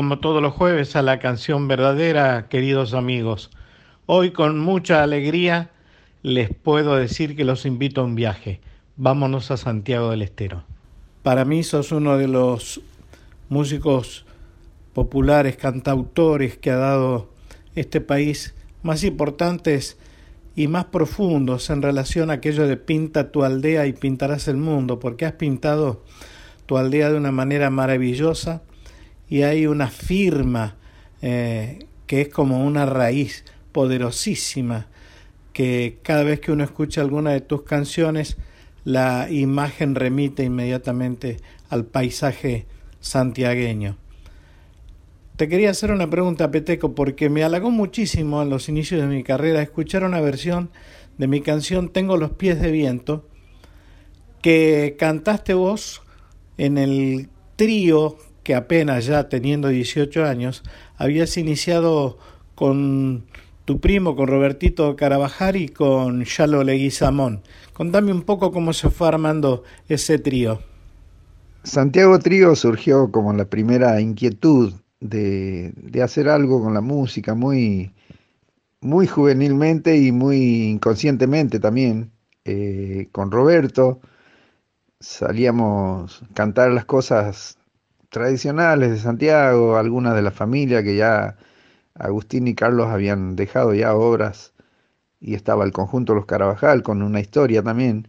Como todos los jueves a la canción verdadera, queridos amigos. Hoy con mucha alegría les puedo decir que los invito a un viaje. Vámonos a Santiago del Estero. Para mí sos uno de los músicos populares, cantautores que ha dado este país más importantes y más profundos en relación a aquello de pinta tu aldea y pintarás el mundo, porque has pintado tu aldea de una manera maravillosa y hay una firma eh, que es como una raíz poderosísima que cada vez que uno escucha alguna de tus canciones la imagen remite inmediatamente al paisaje santiagueño. Te quería hacer una pregunta, Peteco, porque me halagó muchísimo en los inicios de mi carrera escuchar una versión de mi canción Tengo los pies de viento, que cantaste vos en el trío que apenas ya teniendo 18 años habías iniciado con tu primo, con Robertito Carabajal y con Yalo Leguizamón. Contame un poco cómo se fue armando ese trío. Santiago Trío surgió como la primera inquietud de, de, hacer algo con la música muy, muy juvenilmente y muy inconscientemente también. Eh, con Roberto salíamos a cantar las cosas tradicionales de Santiago, algunas de la familia que ya Agustín y Carlos habían dejado ya obras y estaba el conjunto Los Carabajal con una historia también.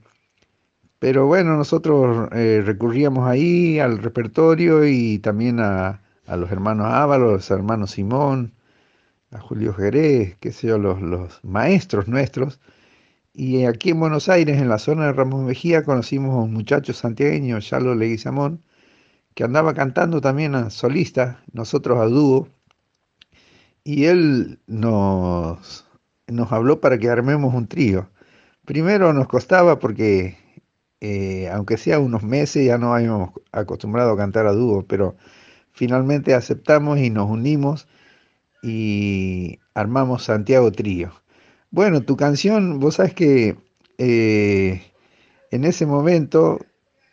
Pero bueno, nosotros eh, recurríamos ahí al repertorio y también a, a los hermanos Ávalos, los hermanos Simón, a Julio Jerez, qué sé yo, los, los maestros nuestros. Y aquí en Buenos Aires, en la zona de Ramos Mejía, conocimos a un muchacho santiagueño, Yalo Leguizamón, que andaba cantando también a solista, nosotros a dúo, y él nos, nos habló para que armemos un trío. Primero nos costaba porque, eh, aunque sea unos meses, ya no habíamos acostumbrado a cantar a dúo, pero finalmente aceptamos y nos unimos y armamos Santiago Trío. Bueno, tu canción, vos sabes que eh, en ese momento,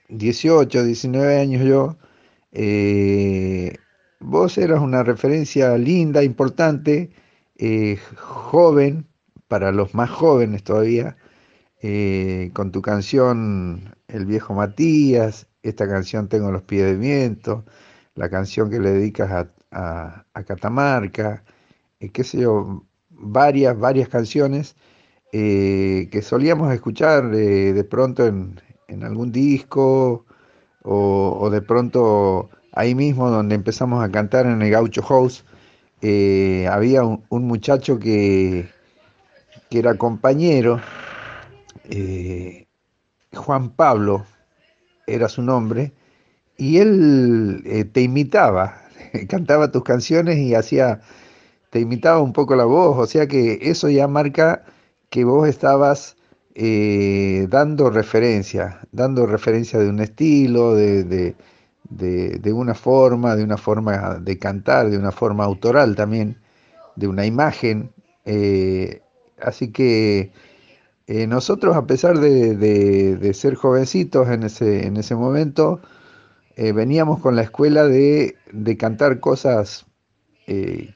18, 19 años yo, eh, vos eras una referencia linda, importante, eh, joven, para los más jóvenes todavía, eh, con tu canción El viejo Matías, esta canción Tengo los pies de viento, la canción que le dedicas a, Catamarca, qué sé yo, varias, varias canciones que solíamos escuchar de pronto en, en algún disco o, de pronto ahí mismo donde empezamos a cantar en el Gaucho House, eh, había un, muchacho que, que, era compañero, eh, Juan Pablo era su nombre, y él eh, te imitaba, cantaba tus canciones y hacía, te imitaba un poco la voz, o sea que eso ya marca que vos estabas eh, dando referencia, dando referencia de un estilo, de, de, una forma, de una forma de cantar, de una forma autoral también, de una imagen. Eh, así que eh, nosotros, a pesar de, ser jovencitos en ese, en ese momento, veníamos con la escuela de, cantar cosas,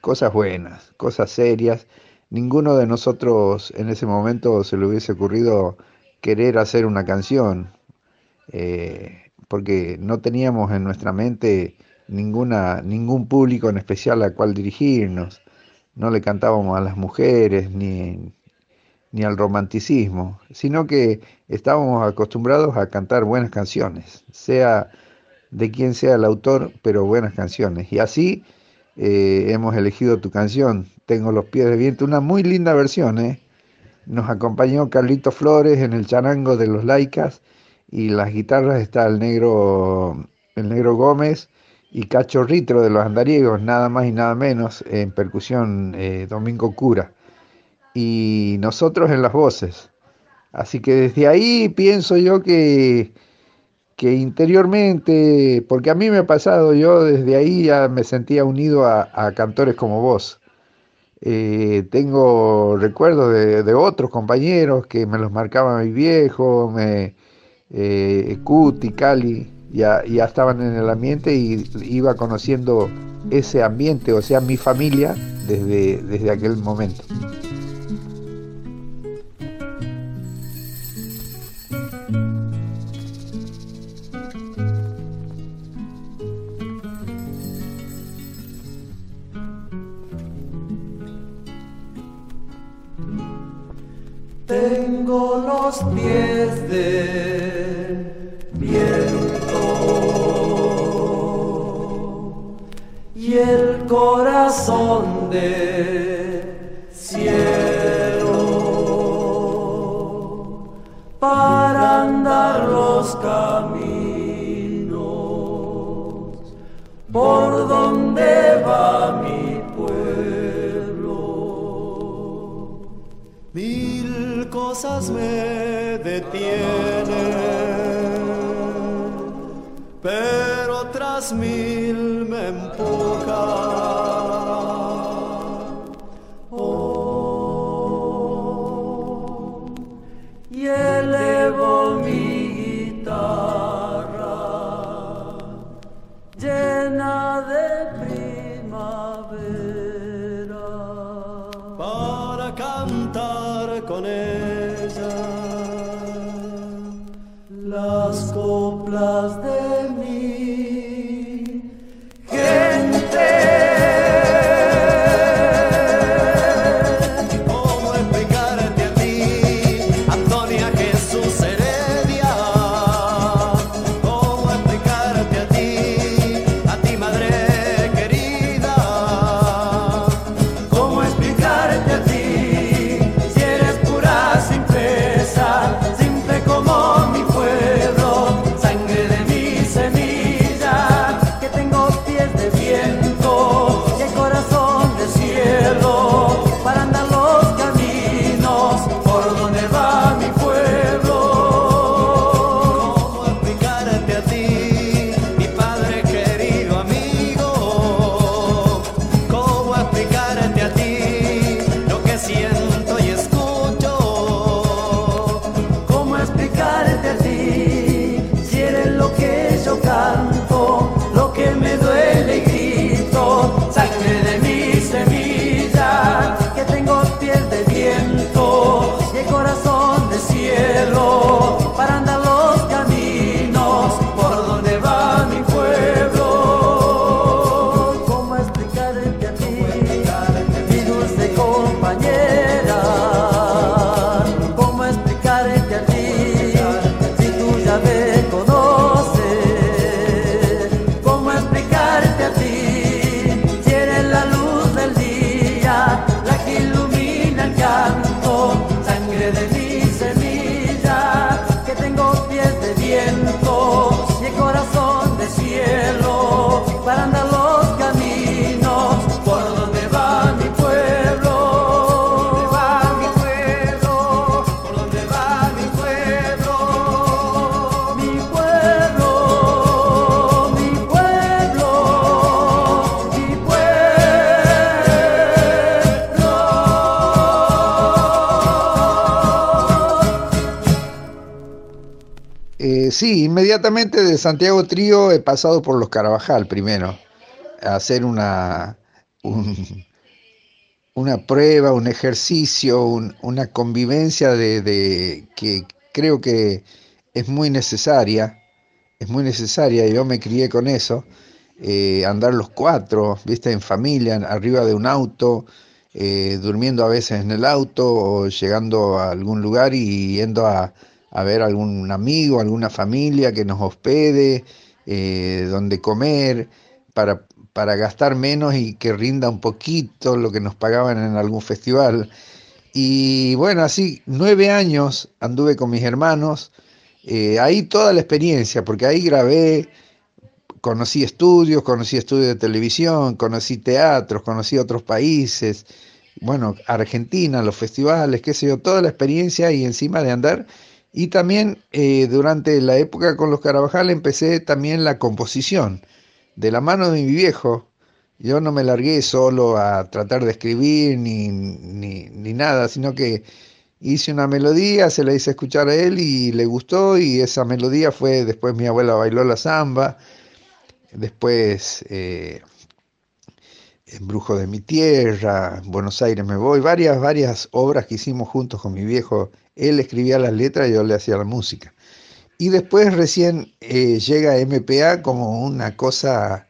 cosas buenas, cosas serias ninguno de nosotros en ese momento se le hubiese ocurrido querer hacer una canción, eh, porque no teníamos en nuestra mente ninguna, ningún público en especial al cual dirigirnos, no le cantábamos a las mujeres ni, ni al romanticismo, sino que estábamos acostumbrados a cantar buenas canciones, sea de quien sea el autor, pero buenas canciones. Y así eh, hemos elegido tu canción, Tengo los pies de viento, una muy linda versión. ¿eh? Nos acompañó Carlito Flores en el charango de los laicas y las guitarras está el negro, el negro Gómez y Cacho Ritro de los andariegos, nada más y nada menos, en percusión eh, Domingo Cura. Y nosotros en las voces. Así que desde ahí pienso yo que que interiormente, porque a mí me ha pasado, yo desde ahí ya me sentía unido a, cantores como vos. Eh, tengo recuerdos de, otros compañeros que me los marcaba mi viejo, me, eh, Cuti, Cali, ya, ya estaban en el ambiente y iba conociendo ese ambiente, o sea, mi familia, desde, desde aquel momento. Inmediatamente de Santiago Trío he pasado por los Carabajal primero, a hacer una, una prueba, un ejercicio, una convivencia de, que creo que es muy necesaria, es muy necesaria, yo me crié con eso, eh, andar los cuatro, viste, en familia, arriba de un auto, eh, durmiendo a veces en el auto o llegando a algún lugar y yendo a a ver algún amigo, alguna familia que nos hospede, eh, donde comer, para, para gastar menos y que rinda un poquito lo que nos pagaban en algún festival. Y bueno, así nueve años anduve con mis hermanos, eh, ahí toda la experiencia, porque ahí grabé, conocí estudios, conocí estudios de televisión, conocí teatros, conocí otros países, bueno, Argentina, los festivales, qué sé yo, toda la experiencia y encima de andar y también eh, durante la época con los Carabajal empecé también la composición. De la mano de mi viejo, yo no me largué solo a tratar de escribir ni, ni, nada, sino que hice una melodía, se la hice escuchar a él y le gustó y esa melodía fue, después mi abuela bailó la samba, después eh, Brujo de mi Tierra, Buenos Aires me voy, varias, varias obras que hicimos juntos con mi viejo, él escribía las letras y yo le hacía la música. Y después recién eh, llega MPA como una cosa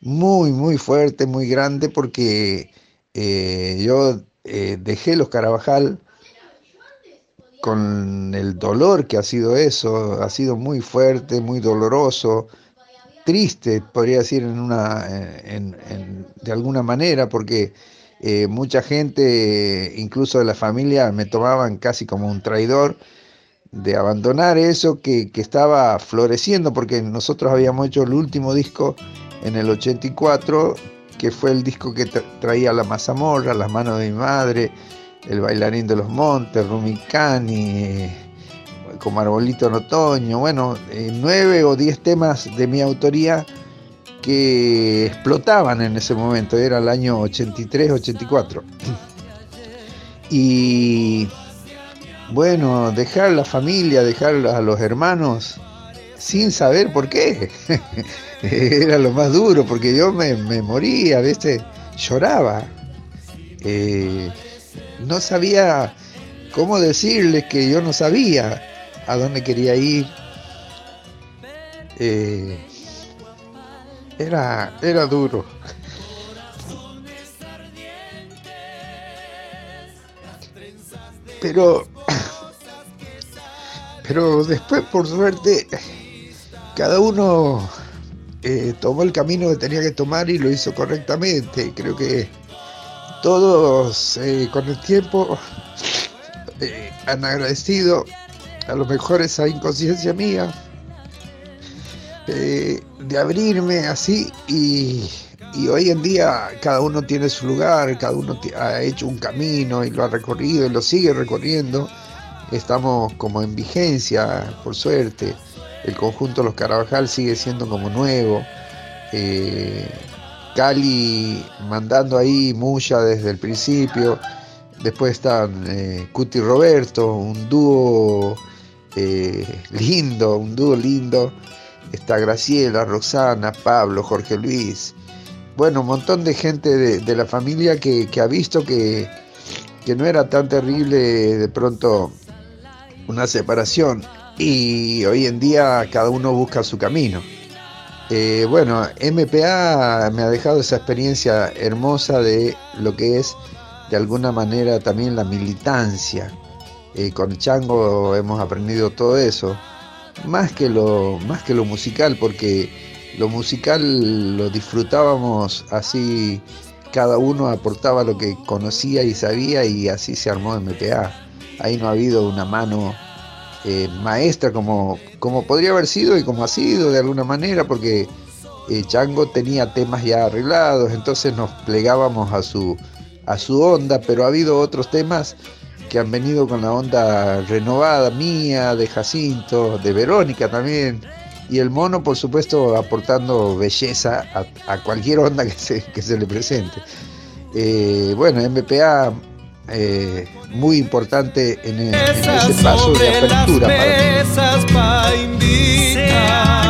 muy, muy fuerte, muy grande, porque eh, yo dejé los Carabajal, con el dolor que ha sido eso, ha sido muy fuerte, muy doloroso, triste, podría decir en una, de alguna manera, porque eh, mucha gente, incluso de la familia, me tomaban casi como un traidor de abandonar eso que, estaba floreciendo, porque nosotros habíamos hecho el último disco en el 84, que fue el disco que traía la mazamorra, las manos de mi madre, el bailarín de los montes, Rumicani, como Arbolito en Otoño, bueno, eh, nueve o diez temas de mi autoría que explotaban en ese momento, era el año 83, 84. Y bueno, dejar la familia, dejar a los hermanos sin saber por qué, era lo más duro, porque yo me, moría, a veces lloraba. Eh, no sabía cómo decirles que yo no sabía a dónde quería ir. Eh, era, era duro. Pero, pero después, por suerte, cada uno eh, tomó el camino que tenía que tomar y lo hizo correctamente. Creo que todos eh, con el tiempo eh, han agradecido, a lo mejor esa inconsciencia mía, eh, de abrirme así y, hoy en día cada uno tiene su lugar, cada uno ha hecho un camino y lo ha recorrido y lo sigue recorriendo. Estamos como en vigencia, por suerte. El conjunto Los Carabajal sigue siendo como nuevo. Cali mandando ahí Muya desde el principio. Después están eh, Cuti Roberto, un dúo eh, lindo, un dúo lindo. Está Graciela, Roxana, Pablo, Jorge Luis. Bueno, un montón de gente de, la familia que, ha visto que, no era tan terrible de pronto una separación. Y hoy en día cada uno busca su camino. Eh, bueno, MPA me ha dejado esa experiencia hermosa de lo que es de alguna manera también la militancia. Eh, con Chango hemos aprendido todo eso, más que, lo, más que lo musical, porque lo musical lo disfrutábamos así, cada uno aportaba lo que conocía y sabía y así se armó MPA. Ahí no ha habido una mano eh, maestra como, como podría haber sido y como ha sido de alguna manera, porque eh, Chango tenía temas ya arreglados, entonces nos plegábamos a su, a su onda, pero ha habido otros temas que han venido con la onda renovada mía, de Jacinto, de Verónica también, y el mono, por supuesto, aportando belleza a, cualquier onda que se, que se le presente. Eh, bueno, MPA eh, muy importante en, en, ese paso de apertura para, para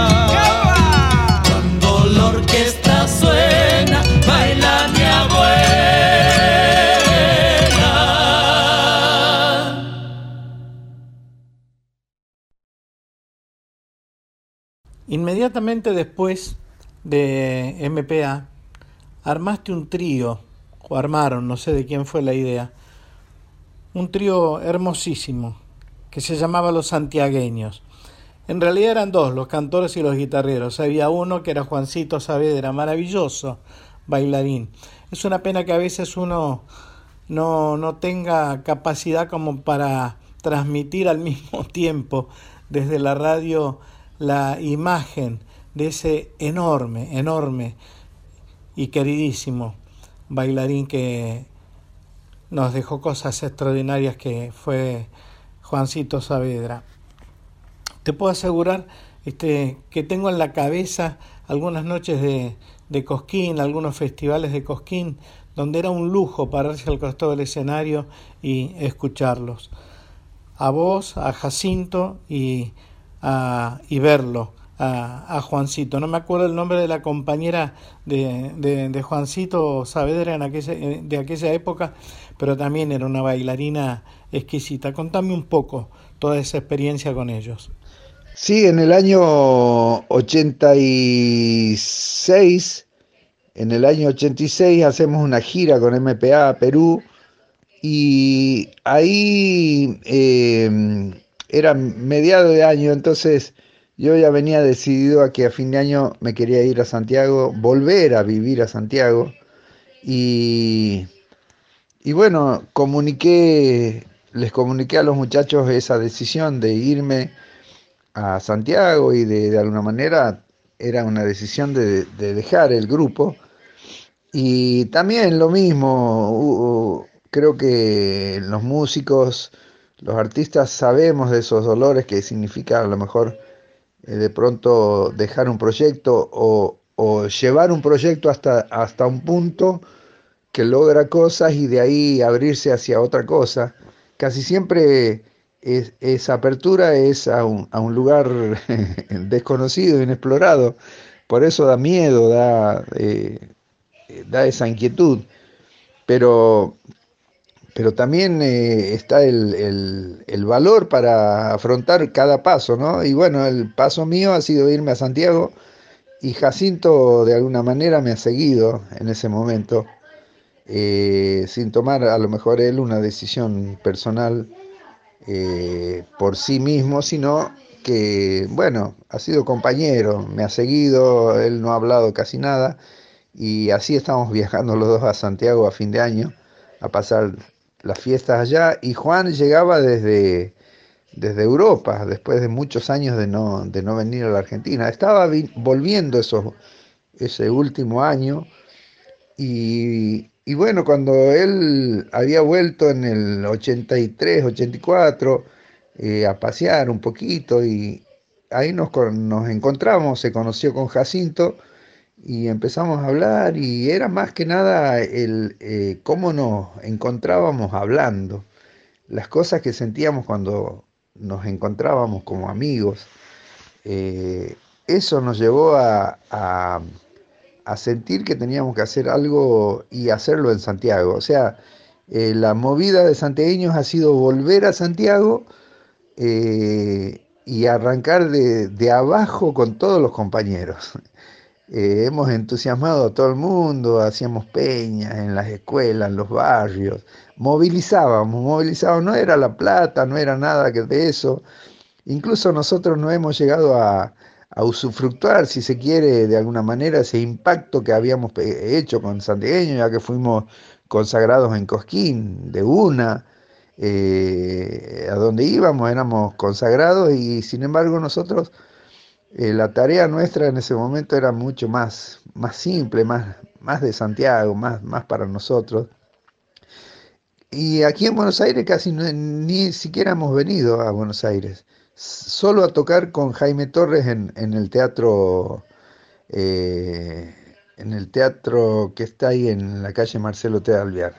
Inmediatamente después de MPA, armaste un trío, o armaron, no sé de quién fue la idea, un trío hermosísimo que se llamaba Los Santiagueños. En realidad eran dos, los cantores y los guitarreros. Había uno que era Juancito Saavedra, maravilloso bailarín. Es una pena que a veces uno no, no tenga capacidad como para transmitir al mismo tiempo desde la radio la imagen de ese enorme, enorme y queridísimo bailarín que nos dejó cosas extraordinarias que fue Juancito Saavedra. Te puedo asegurar este, que tengo en la cabeza algunas noches de, de Cosquín, algunos festivales de Cosquín, donde era un lujo pararse al costado del escenario y escucharlos. a vos, a Jacinto y a verlo a, Juancito. No me acuerdo el nombre de la compañera de, Juancito Saavedra aquella, de aquella época, pero también era una bailarina exquisita. Contame un poco toda esa experiencia con ellos. Sí, en el año 86, en el año 86 hacemos una gira con MPA Perú y ahí eh, era mediado de año, entonces yo ya venía decidido a que a fin de año me quería ir a Santiago, volver a vivir a Santiago. Y, y bueno, comuniqué, les comuniqué a los muchachos esa decisión de irme a Santiago y de, de alguna manera era una decisión de, de, dejar el grupo. Y también lo mismo, creo que los músicos, los artistas sabemos de esos dolores que significa a lo mejor eh, de pronto dejar un proyecto o, llevar un proyecto hasta, hasta un punto que logra cosas y de ahí abrirse hacia otra cosa. Casi siempre esa apertura es a un, a un lugar desconocido, inexplorado. Por eso da miedo, da, eh, da esa inquietud. Pero pero también eh, está el, valor para afrontar cada paso, ¿no? Y bueno, el paso mío ha sido irme a Santiago y Jacinto de alguna manera me ha seguido en ese momento, eh, sin tomar a lo mejor él una decisión personal eh, por sí mismo, sino que, bueno, ha sido compañero, me ha seguido, él no ha hablado casi nada y así estamos viajando los dos a Santiago a fin de año a pasar las fiestas allá y Juan llegaba desde, desde Europa, después de muchos años de no, de no venir a la Argentina. Estaba volviendo esos, ese último año y, y, bueno, cuando él había vuelto en el 83, 84 eh, a pasear un poquito y ahí nos, nos encontramos, se conoció con Jacinto y empezamos a hablar y era más que nada el eh, cómo nos encontrábamos hablando, las cosas que sentíamos cuando nos encontrábamos como amigos. Eh, eso nos llevó a, a, sentir que teníamos que hacer algo y hacerlo en Santiago. O sea, eh, la movida de santiagueños ha sido volver a Santiago y arrancar de, de abajo con todos los compañeros. Eh, hemos entusiasmado a todo el mundo, hacíamos peñas en las escuelas, en los barrios, movilizábamos, movilizábamos, no era la plata, no era nada que de eso. Incluso nosotros no hemos llegado a, usufructuar, si se quiere, de alguna manera, ese impacto que habíamos hecho con Santiagueño, ya que fuimos consagrados en Cosquín, de una, eh, a donde íbamos éramos consagrados y sin embargo nosotros eh, la tarea nuestra en ese momento era mucho más, más simple, más, más de Santiago, más, más para nosotros. Y aquí en Buenos Aires casi ni siquiera hemos venido a Buenos Aires, solo a tocar con Jaime Torres en, el teatro, eh, en el teatro que está ahí en la calle Marcelo T. Alvear,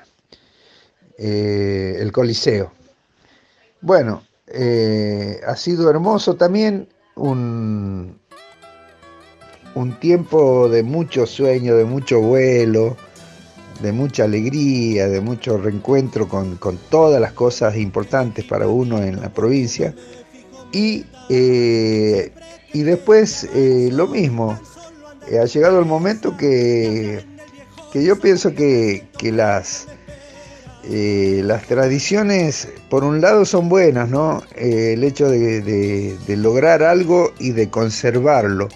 eh, el Coliseo. Bueno, ha sido hermoso también un, un tiempo de mucho sueño, de mucho vuelo, de mucha alegría, de mucho reencuentro con, todas las cosas importantes para uno en la provincia. Y, eh, y después eh, lo mismo, eh, ha llegado el momento que, que yo pienso que, que las, eh, las tradiciones, por un lado, son buenas, ¿no? Eh, el hecho de, lograr algo y de conservarlo.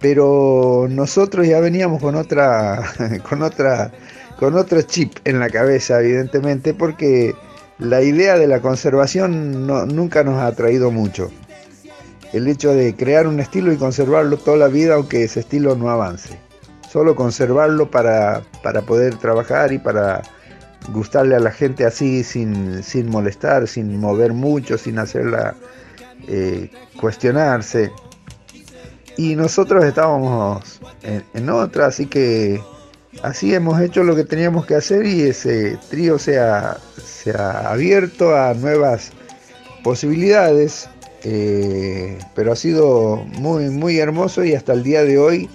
Pero nosotros ya veníamos con otra, con otra, con otro chip en la cabeza, evidentemente, porque la idea de la conservación nunca nos ha atraído mucho. El hecho de crear un estilo y conservarlo toda la vida, aunque ese estilo no avance. Solo conservarlo para, para poder trabajar y para gustarle a la gente así sin, sin molestar, sin mover mucho, sin hacerla eh, cuestionarse. Y nosotros estábamos en, otra, así que así hemos hecho lo que teníamos que hacer y ese trío se ha, se ha abierto a nuevas posibilidades, pero ha sido muy, muy hermoso y hasta el día de hoy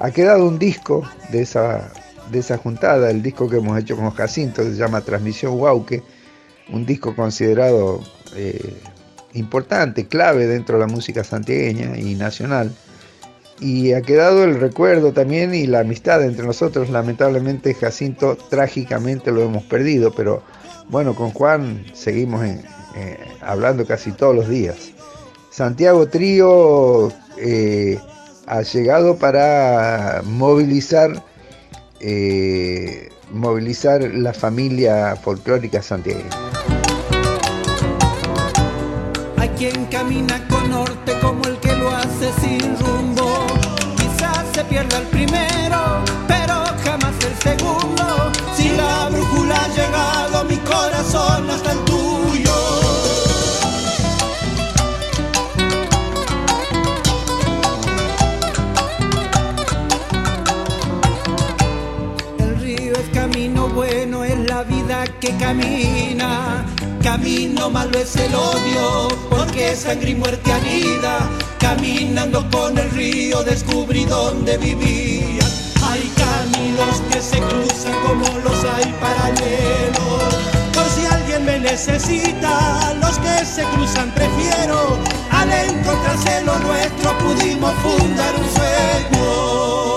ha quedado un disco de esa, de esa juntada, el disco que hemos hecho con Jacinto, se llama Transmisión Huauque, un disco considerado eh, importante, clave dentro de la música santiagueña y nacional. Y ha quedado el recuerdo también y la amistad entre nosotros. Lamentablemente Jacinto trágicamente lo hemos perdido, pero bueno, con Juan seguimos eh, hablando casi todos los días. Santiago Trío eh, ha llegado para movilizar movilizar la familia folclórica santiagueña. Que camina. Camino malo es el odio, porque sangre y muerte anida. Caminando con el río descubrí dónde vivía. Hay caminos que se cruzan como los hay paralelos. Por si alguien me necesita, los que se cruzan prefiero. Al encontrarse lo nuestro pudimos fundar un sueño.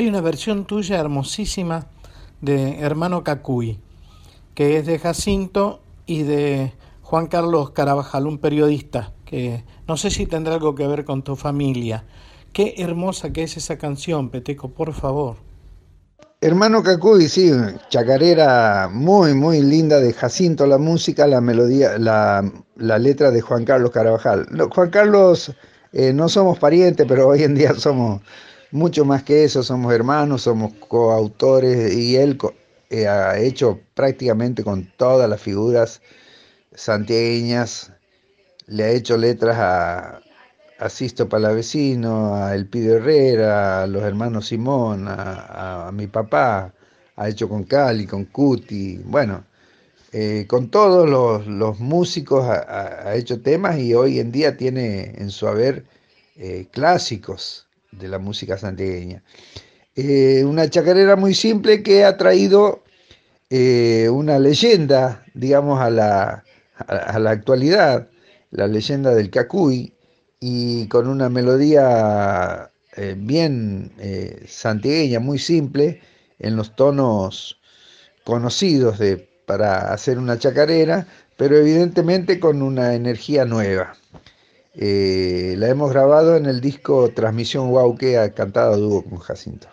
Hay una versión tuya hermosísima de Hermano Cacuy, que es de Jacinto y de Juan Carlos Carabajal, un periodista, que no sé si tendrá algo que ver con tu familia. Qué hermosa que es esa canción, Peteco, por favor. Hermano Cacuy, sí, chacarera muy, muy linda de Jacinto, la música, la melodía, la, letra de Juan Carlos Carabajal. Juan Carlos, eh, no somos parientes, pero hoy en día somos mucho más que eso, somos hermanos, somos coautores y él eh, ha hecho prácticamente con todas las figuras santiagueñas, le ha hecho letras a, a Sisto Palavecino, a Elpidio Herrera, a los hermanos Simón, a, mi papá, ha hecho con Cali, con Cuti, bueno, eh, con todos los, músicos ha, hecho temas y hoy en día tiene en su haber eh, clásicos de la música santiagueña. Eh, una chacarera muy simple que ha traído eh, una leyenda, digamos, a la, a, la, actualidad, la leyenda del Cacuy, y con una melodía eh, bien santiagueña, muy simple, en los tonos conocidos de, para hacer una chacarera, pero evidentemente con una energía nueva. Eh, la hemos grabado en el disco Transmisión Wow que ha cantado dúo con Jacinto.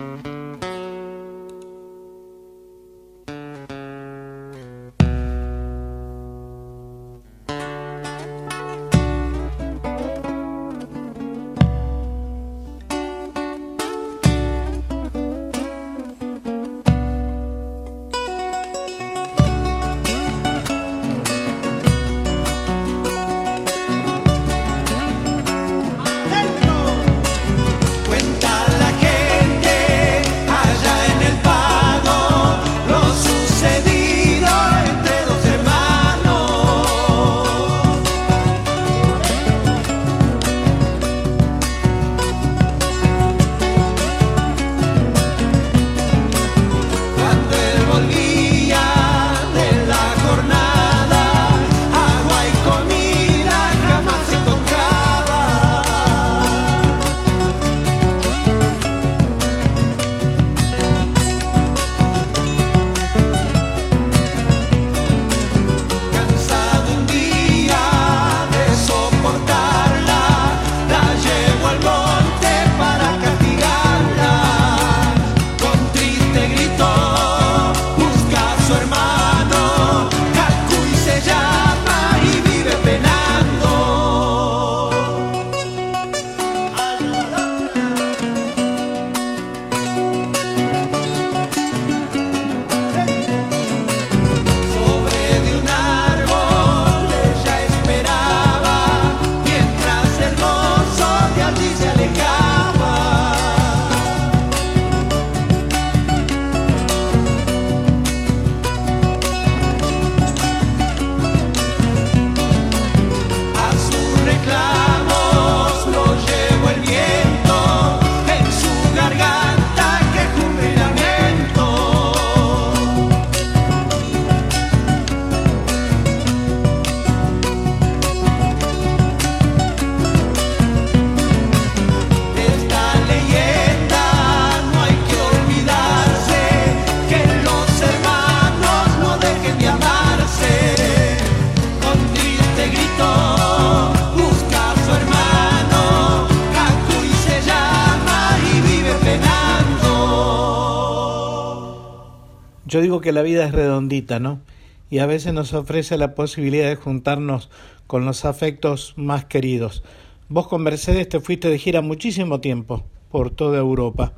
Yo digo que la vida es redondita, ¿no? Y a veces nos ofrece la posibilidad de juntarnos con los afectos más queridos. Vos con Mercedes te fuiste de gira muchísimo tiempo por toda Europa.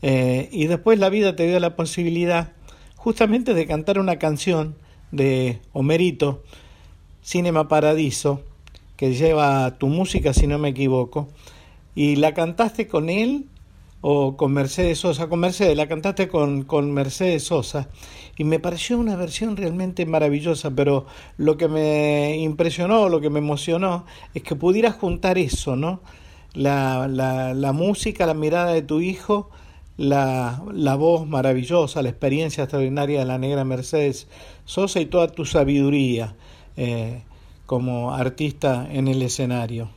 Eh, y después la vida te dio la posibilidad justamente de cantar una canción de Homerito, Cinema Paradiso, que lleva tu música, si no me equivoco, y la cantaste con él o con Mercedes Sosa, con Mercedes, la cantaste con, con Mercedes Sosa, y me pareció una versión realmente maravillosa, pero lo que me impresionó, lo que me emocionó, es que pudieras juntar eso, ¿no? La, la, la música, la mirada de tu hijo, la, la, voz maravillosa, la experiencia extraordinaria de la negra Mercedes Sosa y toda tu sabiduría eh, como artista en el escenario.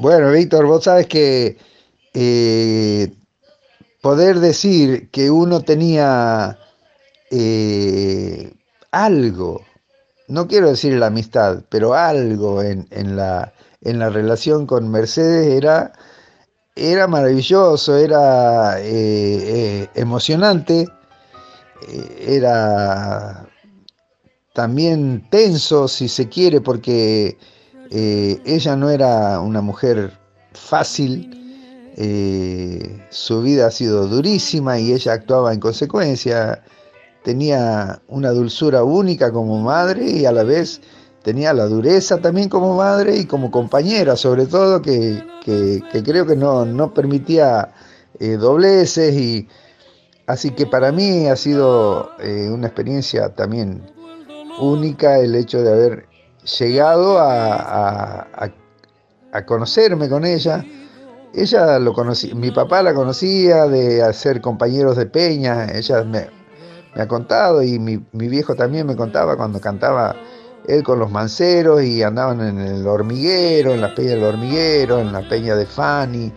Bueno, Víctor, vos sabes que eh, poder decir que uno tenía eh, algo, no quiero decir la amistad, pero algo en, en, la, en la relación con Mercedes era, era maravilloso, era eh, emocionante, era también tenso, si se quiere, porque ella no era una mujer fácil, eh, su vida ha sido durísima y ella actuaba en consecuencia. Tenía una dulzura única como madre y a la vez tenía la dureza también como madre y como compañera, sobre todo que, creo que no, permitía eh, dobleces y así que para mí ha sido eh, una experiencia también única el hecho de haber llegado a, a conocerme con ella ella lo conocía, mi papá la conocía de hacer compañeros de peña, ella me, ha contado y mi, viejo también me contaba cuando cantaba él con los manceros y andaban en el hormiguero, en la peña del hormiguero, en la peña de Fanny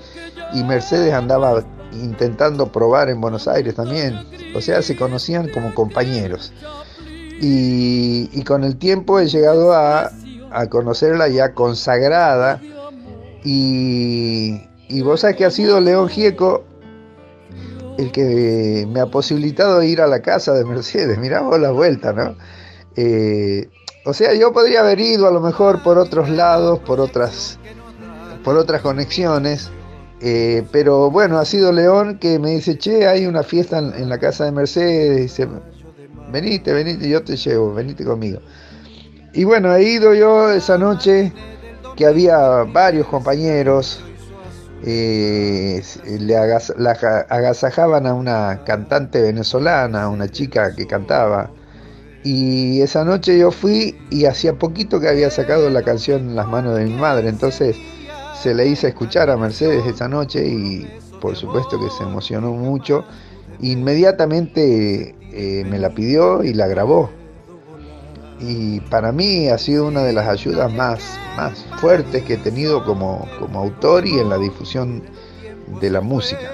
y Mercedes andaba intentando probar en Buenos Aires también, o sea, se conocían como compañeros. Y, con el tiempo he llegado a, a conocerla ya consagrada y, y vos sabés que ha sido León Gieco el que me ha posibilitado ir a la casa de Mercedes. Mirá vos la vuelta, ¿no? Eh, o sea, yo podría haber ido a lo mejor por otros lados, por otras, por otras conexiones. Eh, pero bueno, ha sido León que me dice, che, hay una fiesta en, la casa de Mercedes. Dice, venite, venite, yo te llevo, venite conmigo. Y bueno, he ido yo esa noche que había varios compañeros, eh, le agasajaban a una cantante venezolana, una chica que cantaba. Y esa noche yo fui y hacía poquito que había sacado la canción en las manos de mi madre, entonces se le hice escuchar a Mercedes esa noche y por supuesto que se emocionó mucho. Inmediatamente eh, me la pidió y la grabó y para mí ha sido una de las ayudas más, más fuertes que he tenido como, como autor y en la difusión de la música.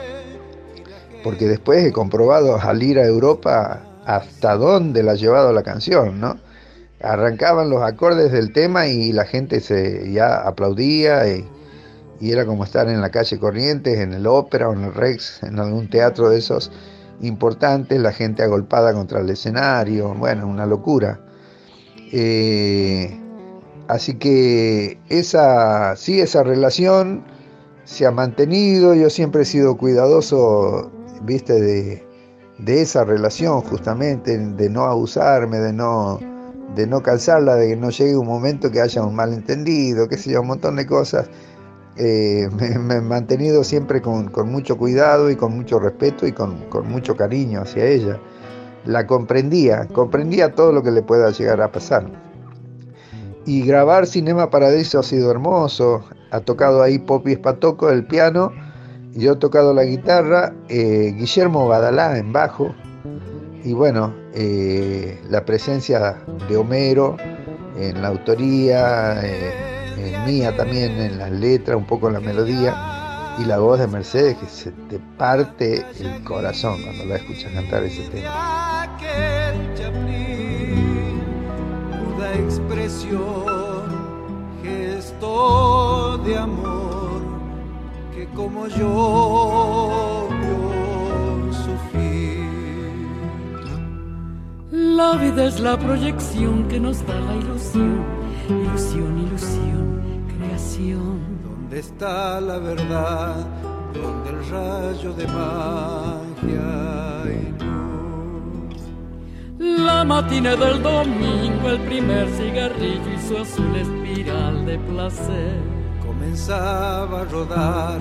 Porque después he comprobado al ir a Europa hasta dónde la ha llevado la canción, ¿no? Arrancaban los acordes del tema y la gente se ya aplaudía y, y era como estar en la calle Corrientes, en el ópera o en el Rex, en algún teatro de esos importantes, la gente agolpada contra el escenario, bueno, una locura. Eh, así que esa, sí, esa relación se ha mantenido, yo siempre he sido cuidadoso, viste, de, esa relación justamente, de no abusarme, de no, de no cansarla, de que no llegue un momento que haya un malentendido, qué sé yo, un montón de cosas. Eh, me, he mantenido siempre con, mucho cuidado y con mucho respeto y con, con mucho cariño hacia ella la comprendía, comprendía todo lo que le pueda llegar a pasar. Y grabar Cinema Paradiso ha sido hermoso, ha tocado ahí Popi Espatoco el piano, yo he tocado la guitarra, eh, Guillermo Badalá en bajo, y bueno, eh, la presencia de Homero en la autoría, eh, en mía también en las letras, un poco en la melodía. Y la voz de Mercedes que se te parte el corazón cuando la escuchas cantar ese tema. Gesto de amor que como yo. La vida es la proyección que nos da la ilusión, ilusión, ilusión, creación. ¿Dónde está la verdad? ¿Dónde el rayo de magia? La matina del domingo, el primer cigarrillo y su azul espiral de placer. Comenzaba a rodar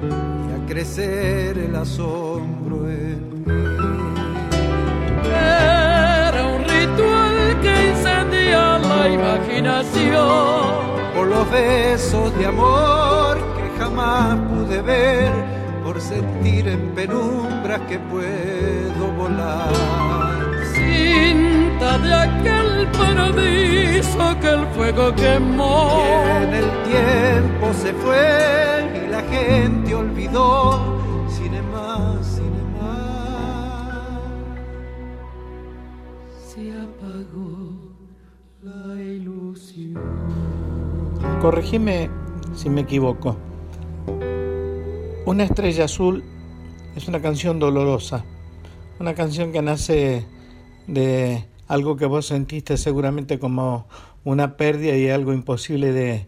y a crecer el asombro en mí. Era un ritual que incendía la imaginación. Por los besos de amor que jamás pude ver, por sentir en penumbras que puedo volar. Cinta de aquel paradiso que el fuego quemó. Y en el tiempo se fue y la gente olvidó. Cinema, cinema. Se apagó la ilusión. Corregime si me equivoco. Una estrella azul es una canción dolorosa, una canción que nace de algo que vos sentiste seguramente como una pérdida y algo imposible de,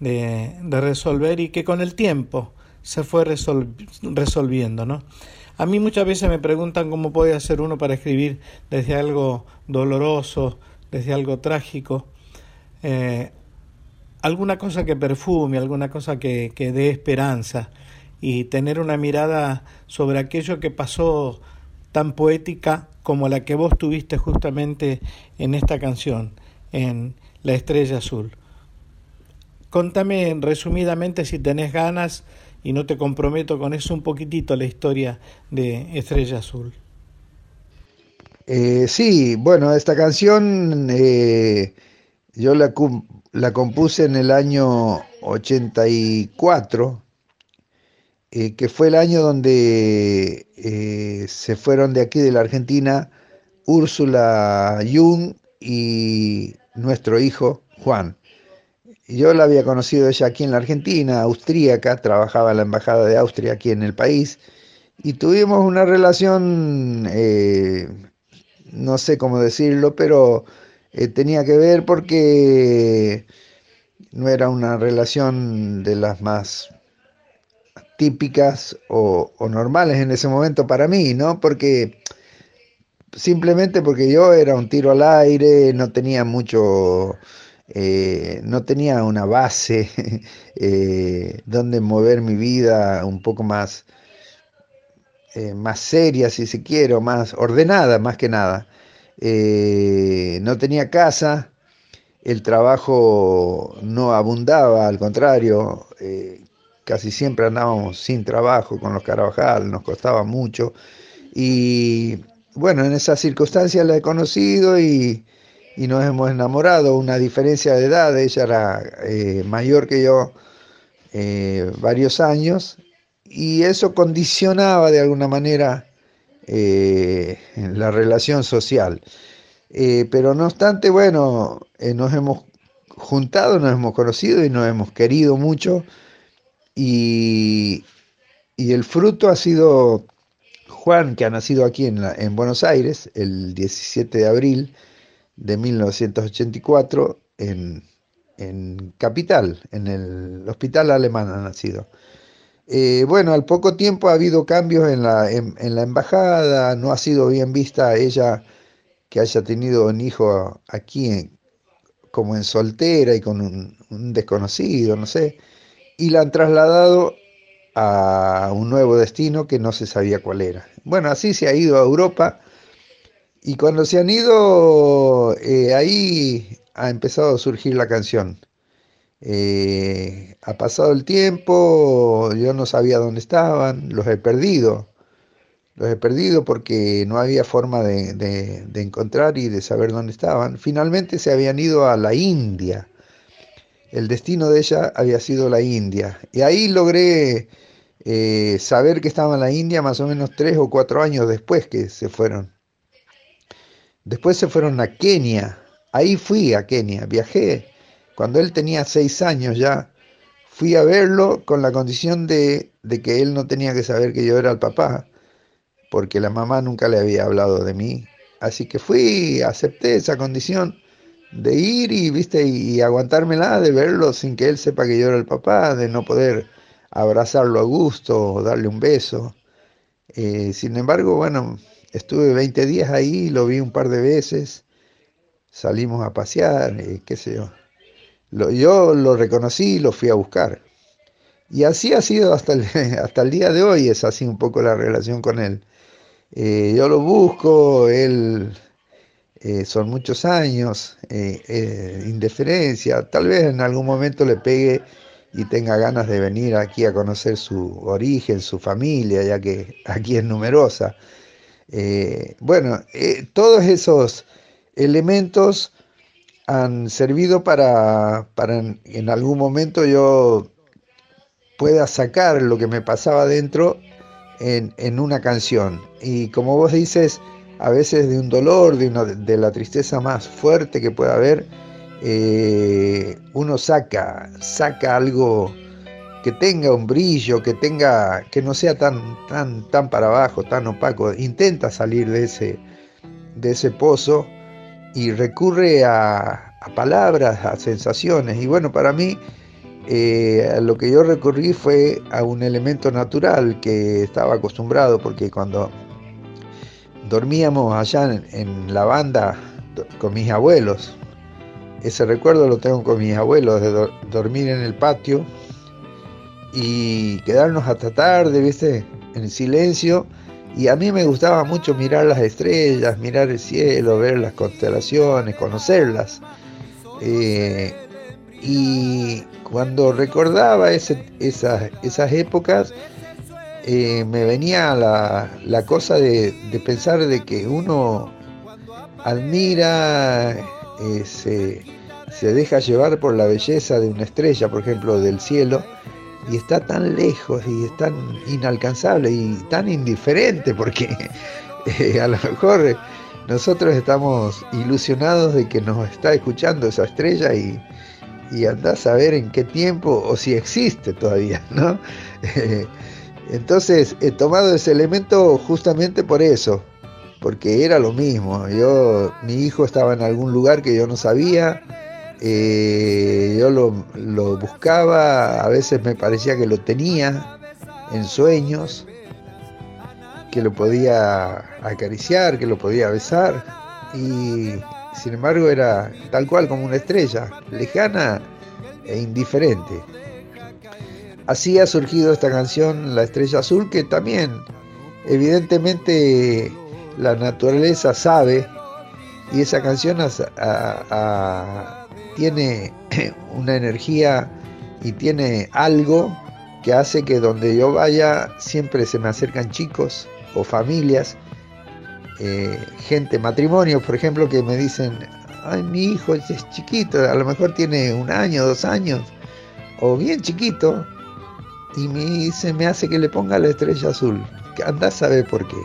de, de resolver y que con el tiempo se fue resol, resolviendo, ¿no? A mí muchas veces me preguntan cómo puede hacer uno para escribir desde algo doloroso, desde algo trágico, eh, alguna cosa que perfume, alguna cosa que, que dé esperanza y tener una mirada sobre aquello que pasó tan poética como la que vos tuviste justamente en esta canción, en La Estrella Azul. Contame resumidamente si tenés ganas y no te comprometo con eso un poquitito la historia de Estrella Azul. Eh, sí, bueno, esta canción eh, yo la, la, compuse en el año 84, eh, que fue el año donde eh, se fueron de aquí de la Argentina Úrsula Jung y nuestro hijo Juan. Yo la había conocido ella aquí en la Argentina, austríaca, trabajaba en la Embajada de Austria aquí en el país, y tuvimos una relación, eh, no sé cómo decirlo, pero tenía que ver porque no era una relación de las más típicas o, o, normales en ese momento para mí, ¿no? Porque simplemente porque yo era un tiro al aire, no tenía mucho eh, no tenía una base eh, donde mover mi vida un poco más, eh, más seria, si se quiere, o más ordenada, más que nada. No tenía casa, el trabajo no abundaba, al contrario, casi siempre andábamos sin trabajo con los Carabajal, nos costaba mucho. Y bueno, en esas circunstancias la he conocido y, y nos hemos enamorado, una diferencia de edad, ella era eh, mayor que yo eh, varios años y eso condicionaba de alguna manera eh, la relación social. Pero no obstante, bueno, nos hemos juntado, nos hemos conocido y nos hemos querido mucho y, y el fruto ha sido Juan, que ha nacido aquí en, la, en Buenos Aires el 17 de abril de 1984 en, en Capital, en el hospital alemán ha nacido. Eh, bueno, al poco tiempo ha habido cambios en la, en, en la embajada, no ha sido bien vista ella que haya tenido un hijo aquí en, como en soltera y con un, un, desconocido, no sé, y la han trasladado a un nuevo destino que no se sabía cuál era. Bueno, así se ha ido a Europa y cuando se han ido, eh, ahí ha empezado a surgir la canción. Eh, ha pasado el tiempo, yo no sabía dónde estaban, los he perdido. Los he perdido porque no había forma de, de, de encontrar y de saber dónde estaban. Finalmente se habían ido a la India. El destino de ella había sido la India. Y ahí logré eh, saber que estaba en la India más o menos tres o cuatro años después que se fueron. Después se fueron a Kenia. Ahí fui a Kenia, viajé. Cuando él tenía seis años ya, fui a verlo con la condición de, de, que él no tenía que saber que yo era el papá, porque la mamá nunca le había hablado de mí así que fui, acepté esa condición de ir y, viste, y aguantármela, de verlo sin que él sepa que yo era el papá, de no poder abrazarlo a gusto, darle un beso. Eh, sin embargo, bueno, estuve 20 días ahí, lo vi un par de veces, salimos a pasear, eh, qué sé yo. yo lo reconocí y lo fui a buscar. Y así ha sido hasta el, hasta el día de hoy, es así un poco la relación con él. Eh, yo lo busco, él eh, son muchos años, eh, indiferencia, tal vez en algún momento le pegue y tenga ganas de venir aquí a conocer su origen, su familia, ya que aquí es numerosa. bueno, todos esos elementos han servido para, para en algún momento yo pueda sacar lo que me pasaba dentro en, en, una canción. Y como vos dices, a veces de un dolor, de, una, de la tristeza más fuerte que pueda haber, eh, uno saca, saca algo que tenga un brillo, que tenga, que no sea tan, tan, tan para abajo, tan opaco, intenta salir de ese, de ese pozo y recurre a, a palabras, a sensaciones. Y bueno, para mí eh, lo que yo recurrí fue a un elemento natural que estaba acostumbrado, porque cuando dormíamos allá en, la banda con mis abuelos, ese recuerdo lo tengo con mis abuelos, de dormir en el patio y quedarnos hasta tarde, ¿viste? En silencio. Y a mí me gustaba mucho mirar las estrellas, mirar el cielo, ver las constelaciones, conocerlas. Eh, y cuando recordaba esas, esas épocas, eh, me venía la, cosa de, pensar de que uno admira, eh, se, deja llevar por la belleza de una estrella, por ejemplo, del cielo, y está tan lejos y es tan inalcanzable y tan indiferente, porque eh, a lo mejor nosotros estamos ilusionados de que nos está escuchando esa estrella y, y andás a ver en qué tiempo o si existe todavía, ¿no? Entonces he tomado ese elemento justamente por eso, porque era lo mismo. Yo, mi hijo estaba en algún lugar que yo no sabía, eh, yo lo, lo, buscaba, a veces me parecía que lo tenía en sueños, que lo podía acariciar, que lo podía besar, y sin embargo era tal cual como una estrella, lejana e indiferente. Así ha surgido esta canción La Estrella Azul, que también evidentemente la naturaleza sabe y esa canción tiene una energía y tiene algo que hace que donde yo vaya siempre se me acercan chicos o familias eh, gente, matrimonios, por ejemplo, que me dicen, ay, mi hijo es chiquito, a lo mejor tiene un año, dos años, o bien chiquito, y me, se me hace que le ponga la estrella azul. Anda a saber por qué.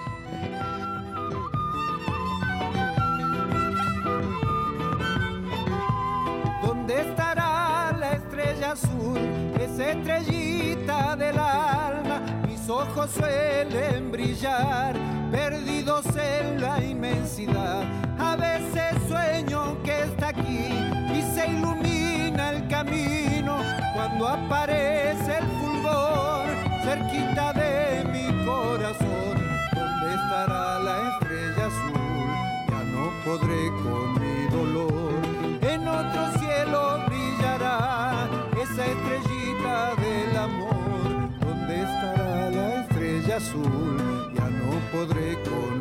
¿Dónde estará la estrella azul? Esa estrellita del alma, mis ojos suelen brillar perdidos en la inmensidad. A veces sueño que está aquí y se ilumina el camino cuando aparece cerquita de mi corazón. ¿Dónde estará la estrella azul? Ya no podré con mi dolor. En otro cielo brillará esa estrellita del amor. ¿Dónde estará la estrella azul? podré con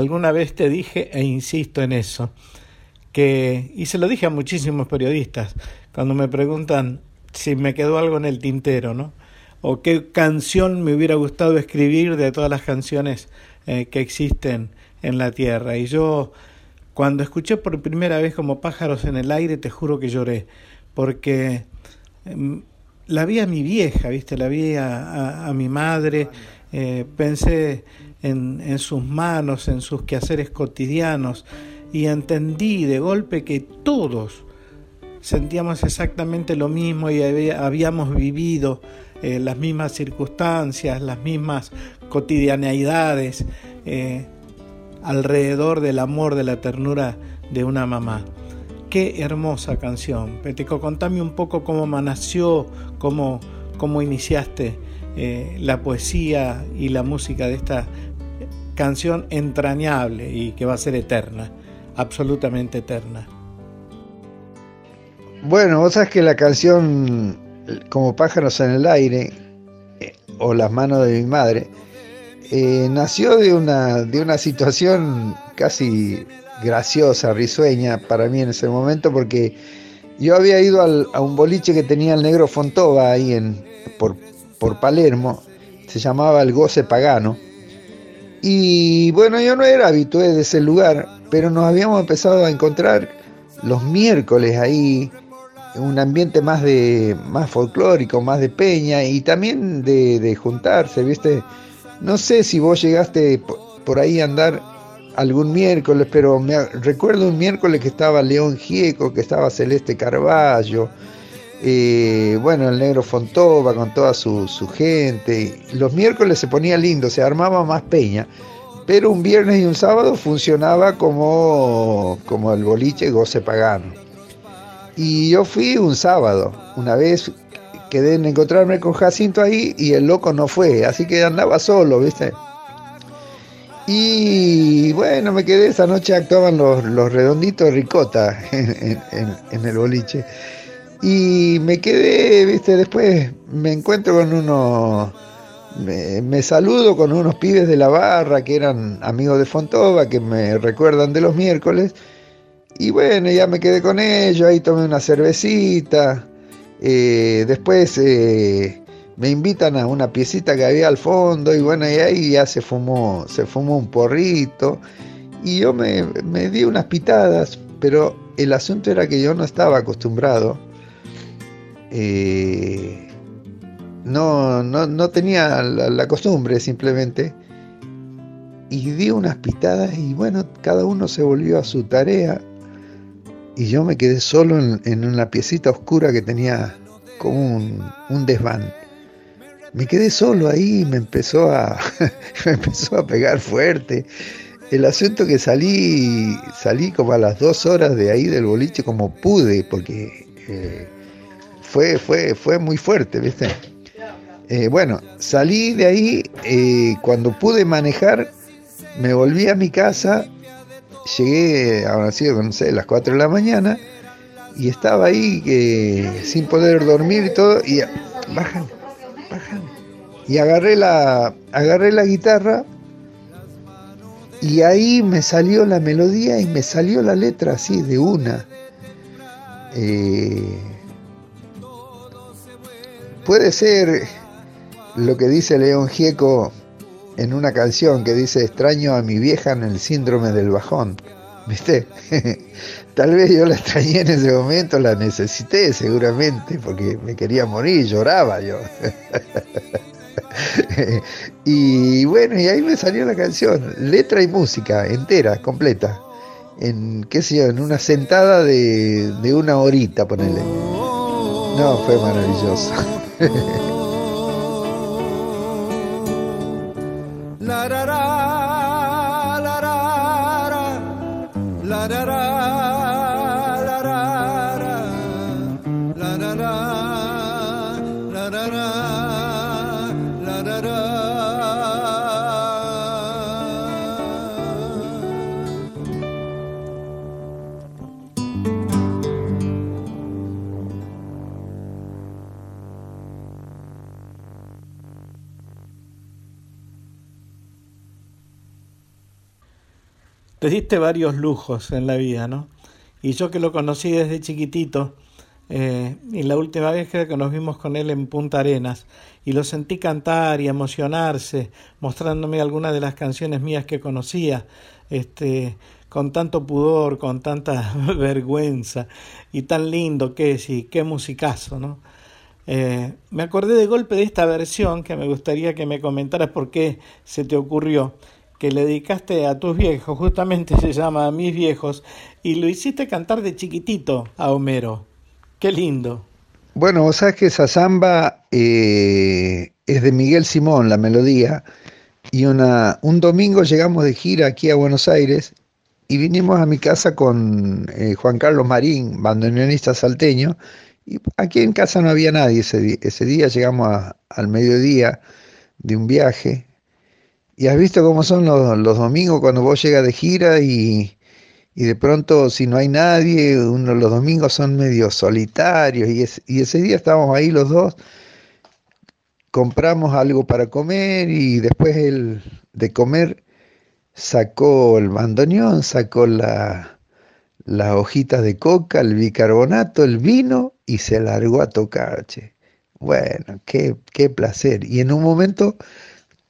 alguna vez te dije, e insisto en eso, que, y se lo dije a muchísimos periodistas, cuando me preguntan si me quedó algo en el tintero, ¿no? O qué canción me hubiera gustado escribir de todas las canciones eh, que existen en la tierra. Y yo, cuando escuché por primera vez como pájaros en el aire, te juro que lloré, porque em, la vi a mi vieja, ¿viste? La vi a, mi madre, eh, pensé en, sus manos, en sus quehaceres cotidianos, y entendí de golpe que todos sentíamos exactamente lo mismo y habíamos vivido eh, las mismas circunstancias, las mismas cotidianeidades eh, alrededor del amor, de la ternura de una mamá. Qué hermosa canción. Peteco, contame un poco cómo nació, cómo, cómo iniciaste eh, la poesía y la música de esta canción entrañable y que va a ser eterna absolutamente eterna. Bueno, vos sabes que la canción Como pájaros en el aire o Las manos de mi madre eh, nació de una, de una situación casi graciosa, risueña para mí en ese momento porque yo había ido a un boliche que tenía el negro Fontova ahí en, por, por Palermo, se llamaba El Goce Pagano. Y bueno, yo no era habitué de ese lugar, pero nos habíamos empezado a encontrar los miércoles ahí, un ambiente más de más folclórico, más de peña y también de, juntarse, ¿viste? No sé si vos llegaste por ahí a andar algún miércoles, pero me recuerdo un miércoles que estaba León Gieco, que estaba Celeste Carballo, eh, bueno, el negro Fontova con toda su, su gente. Los miércoles se ponía lindo, se armaba más peña pero un viernes y un sábado funcionaba como, como el boliche goce pagano. Y yo fui un sábado, una vez quedé en encontrarme con Jacinto ahí y el loco no fue, así que andaba solo, ¿viste? Y bueno, me quedé esa noche, actuaban los, redonditos ricota en, en, el boliche. Y me quedé, ¿viste? Después me encuentro con unos me, saludo con unos pibes de la barra que eran amigos de Fontova, que me recuerdan de los miércoles. Y bueno, ya me quedé con ellos, ahí tomé una cervecita. Eh, después eh, me invitan a una piecita que había al fondo y bueno, y ahí ya se fumó, se fumó un porrito. Y yo me, me di unas pitadas, pero el asunto era que yo no estaba acostumbrado. Eh, no, no, no tenía la, costumbre simplemente. Y di unas pitadas y bueno, cada uno se volvió a su tarea. Y yo me quedé solo en, una piecita oscura que tenía como un, desván. Me quedé solo ahí y me empezó a, me empezó a pegar fuerte. El asunto que salí, salí como a las dos horas de ahí del boliche como pude, porque eh, fue, fue, fue muy fuerte, ¿viste? Eh, bueno, salí de ahí, eh, cuando pude manejar, me volví a mi casa, llegué, ahora sido, no sé, las 4 de la mañana, y estaba ahí eh, sin poder dormir y todo, y bajan, bajan. Y agarré la, agarré la guitarra, y ahí me salió la melodía y me salió la letra así de una. Puede ser lo que dice León Gieco en una canción que dice extraño a mi vieja en el síndrome del bajón. ¿Viste? Tal vez yo la extrañé en ese momento, la necesité seguramente, porque me quería morir, lloraba yo. y bueno, y ahí me salió la canción, letra y música entera, completa. En, qué sé yo, en una sentada de, de una horita, ponele. No, fue maravilloso. la da da diste varios lujos en la vida, ¿no? Y yo que lo conocí desde chiquitito, eh, y la última vez que nos vimos con él en Punta Arenas, y lo sentí cantar y emocionarse, mostrándome algunas de las canciones mías que conocía, este, con tanto pudor, con tanta vergüenza, y tan lindo que es, y qué musicazo, ¿no? Eh, me acordé de golpe de esta versión que me gustaría que me comentaras por qué se te ocurrió que le dedicaste a tus viejos, justamente se llama A mis viejos, y lo hiciste cantar de chiquitito a Homero. Qué lindo. Bueno, vos sabes que esa samba eh, es de Miguel Simón, la melodía, y una, un domingo llegamos de gira aquí a Buenos Aires y vinimos a mi casa con eh, Juan Carlos Marín, bandoneonista salteño, y aquí en casa no había nadie ese día, ese día llegamos al mediodía de un viaje y has visto cómo son los, domingos cuando vos llegas de gira y, de pronto si no hay nadie, uno, los domingos son medio solitarios y, y ese día estábamos ahí los dos, compramos algo para comer y después el, de comer sacó el bandoneón, sacó la, las hojitas de coca, el bicarbonato, el vino y se largó a tocar. Bueno, qué, qué placer. Y en un momento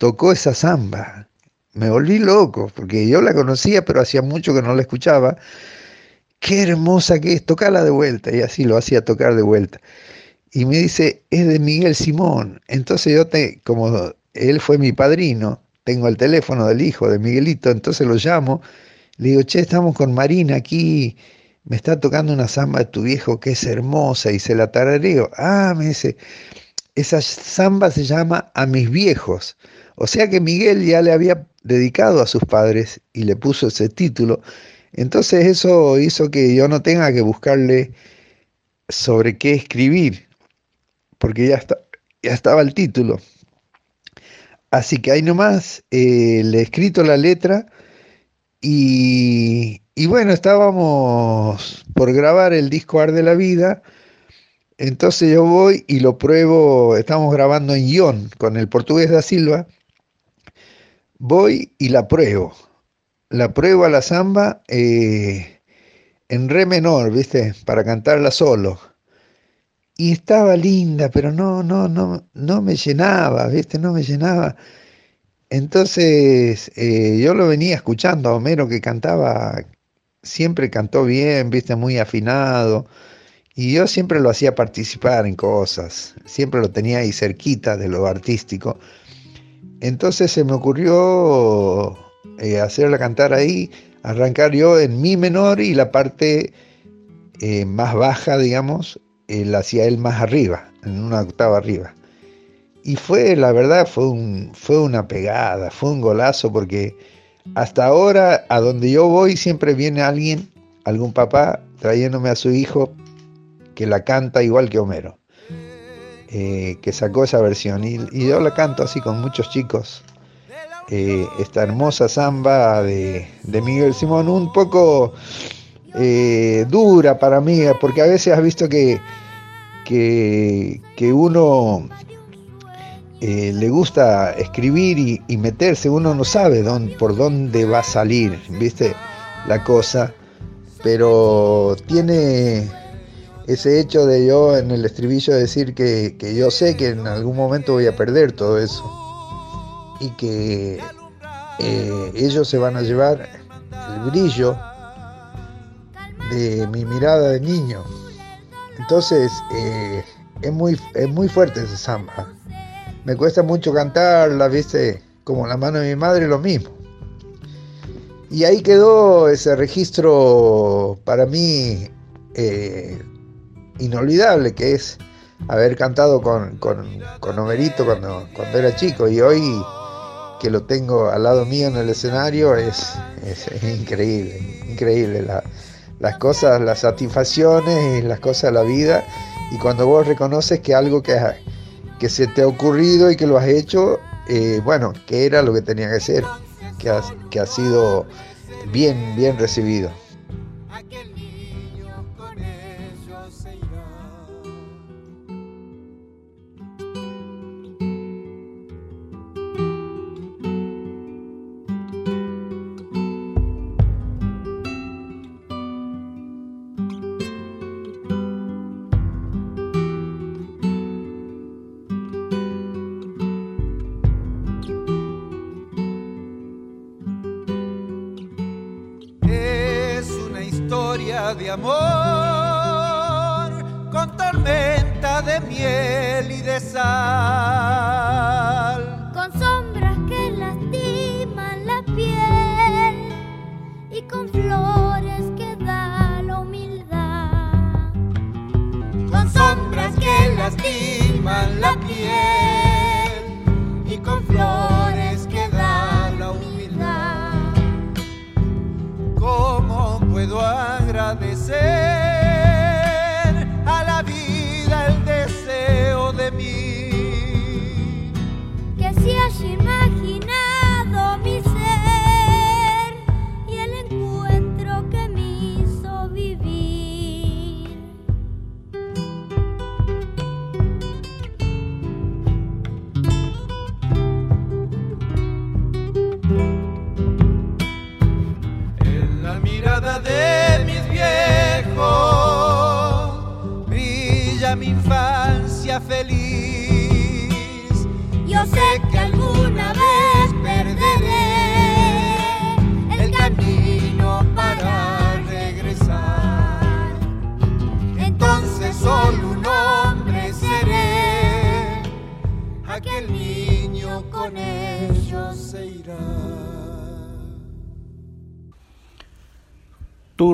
tocó esa samba. Me volví loco, porque yo la conocía, pero hacía mucho que no la escuchaba. Qué hermosa que es, tocala de vuelta. Y así lo hacía tocar de vuelta. Y me dice, es de Miguel Simón. Entonces yo, te, como él fue mi padrino, tengo el teléfono del hijo de Miguelito, entonces lo llamo. Le digo, che, estamos con Marina aquí, me está tocando una samba de tu viejo que es hermosa y se la tarareo. Ah, me dice, esa samba se llama A mis viejos. O sea que Miguel ya le había dedicado a sus padres y le puso ese título. Entonces eso hizo que yo no tenga que buscarle sobre qué escribir, porque ya, está, ya estaba el título. Así que ahí nomás eh, le he escrito la letra y, y, bueno, estábamos por grabar el disco Ar de la Vida. Entonces yo voy y lo pruebo, estamos grabando en Ion con el portugués da Silva voy y la pruebo. La pruebo a la samba eh, en re menor, ¿viste? Para cantarla solo. Y estaba linda, pero no, no, no, no me llenaba, ¿viste? No me llenaba. Entonces eh, yo lo venía escuchando a Homero que cantaba, siempre cantó bien, viste, muy afinado. Y yo siempre lo hacía participar en cosas, siempre lo tenía ahí cerquita de lo artístico. Entonces se me ocurrió eh, hacerla cantar ahí, arrancar yo en mi menor y la parte eh, más baja, digamos, la hacía él más arriba, en una octava arriba. Y fue, la verdad, fue, un, fue una pegada, fue un golazo, porque hasta ahora, a donde yo voy, siempre viene alguien, algún papá, trayéndome a su hijo que la canta igual que Homero. Eh, que sacó esa versión. Y, yo la canto así con muchos chicos. Eh, esta hermosa samba de, Miguel Simón, un poco eh, dura para mí, porque a veces has visto que, que, uno le gusta escribir y, meterse, uno no sabe dónde, por dónde va a salir, ¿viste? La cosa, pero tiene ese hecho de yo en el estribillo decir que, yo sé que en algún momento voy a perder todo eso y que eh, ellos se van a llevar el brillo de mi mirada de niño. Entonces eh, es, muy, es muy fuerte esa samba. Me cuesta mucho cantarla, viste, como la mano de mi madre, lo mismo. Y ahí quedó ese registro para mí eh, inolvidable que es haber cantado con, con, con Homerito cuando, cuando era chico y hoy que lo tengo al lado mío en el escenario es, es, increíble, increíble las cosas, las satisfacciones y las cosas de la vida y cuando vos reconoces que algo que, que se te ha ocurrido y que lo has hecho, eh, bueno, que era lo que tenía que ser, que que ha sido bien, bien recibido.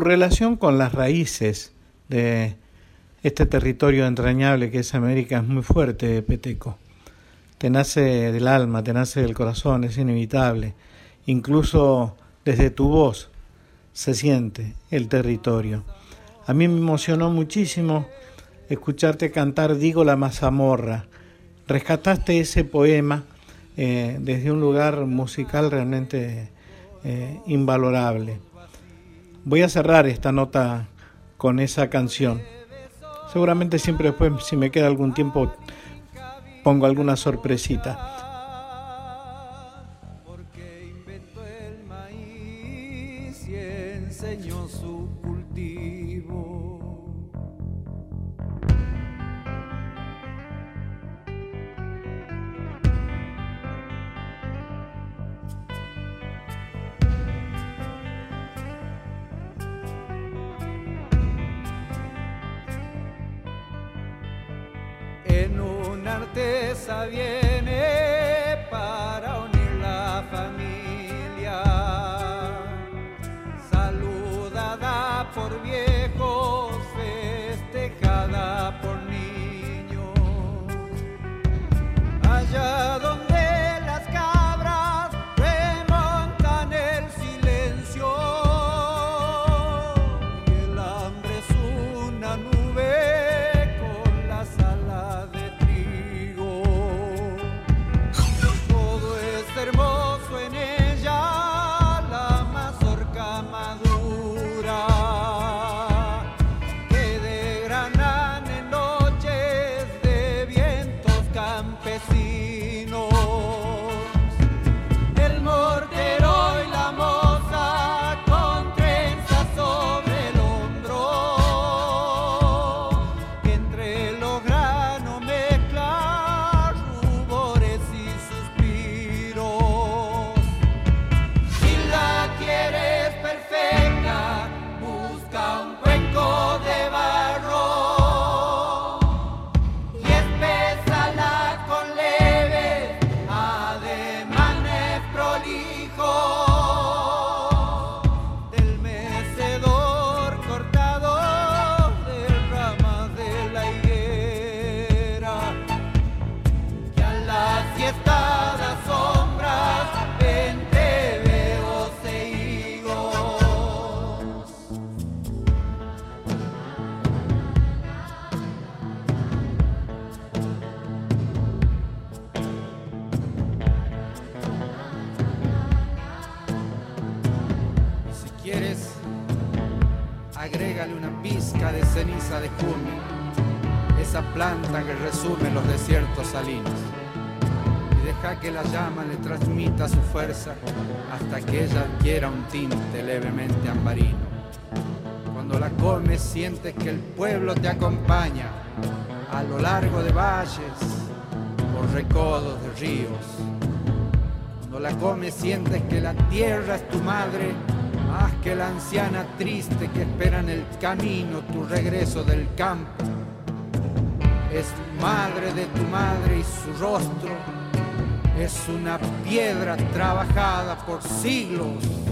Relación con las raíces de este territorio entrañable que es América es muy fuerte, Peteco. Te nace del alma, te nace del corazón, es inevitable. Incluso desde tu voz se siente el territorio. A mí me emocionó muchísimo escucharte cantar Digo la mazamorra. Rescataste ese poema eh, desde un lugar musical realmente eh, invalorable. Voy a cerrar esta nota con esa canción. Seguramente siempre después, si me queda algún tiempo, pongo alguna sorpresita. Hasta que ella adquiera un tinte levemente ambarino. Cuando la comes sientes que el pueblo te acompaña a lo largo de valles, por recodos de ríos. Cuando la comes sientes que la tierra es tu madre más que la anciana triste que espera en el camino tu regreso del campo. Es madre de tu madre y su rostro es una piedra trabajada por siglos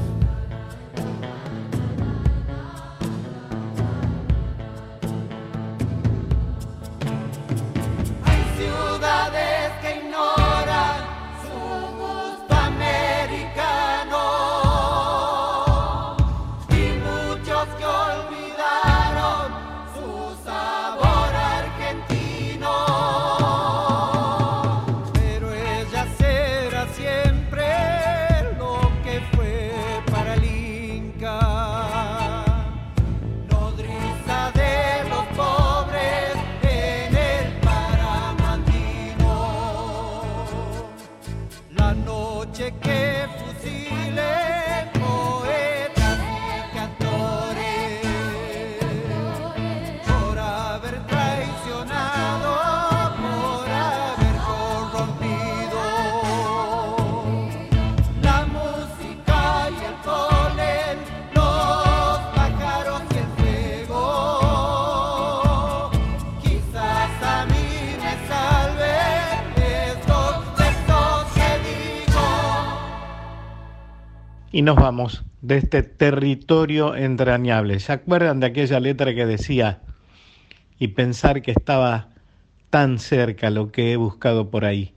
y nos vamos de este territorio entrañable. ¿Se acuerdan de aquella letra que decía, y pensar que estaba tan cerca lo que he buscado por ahí?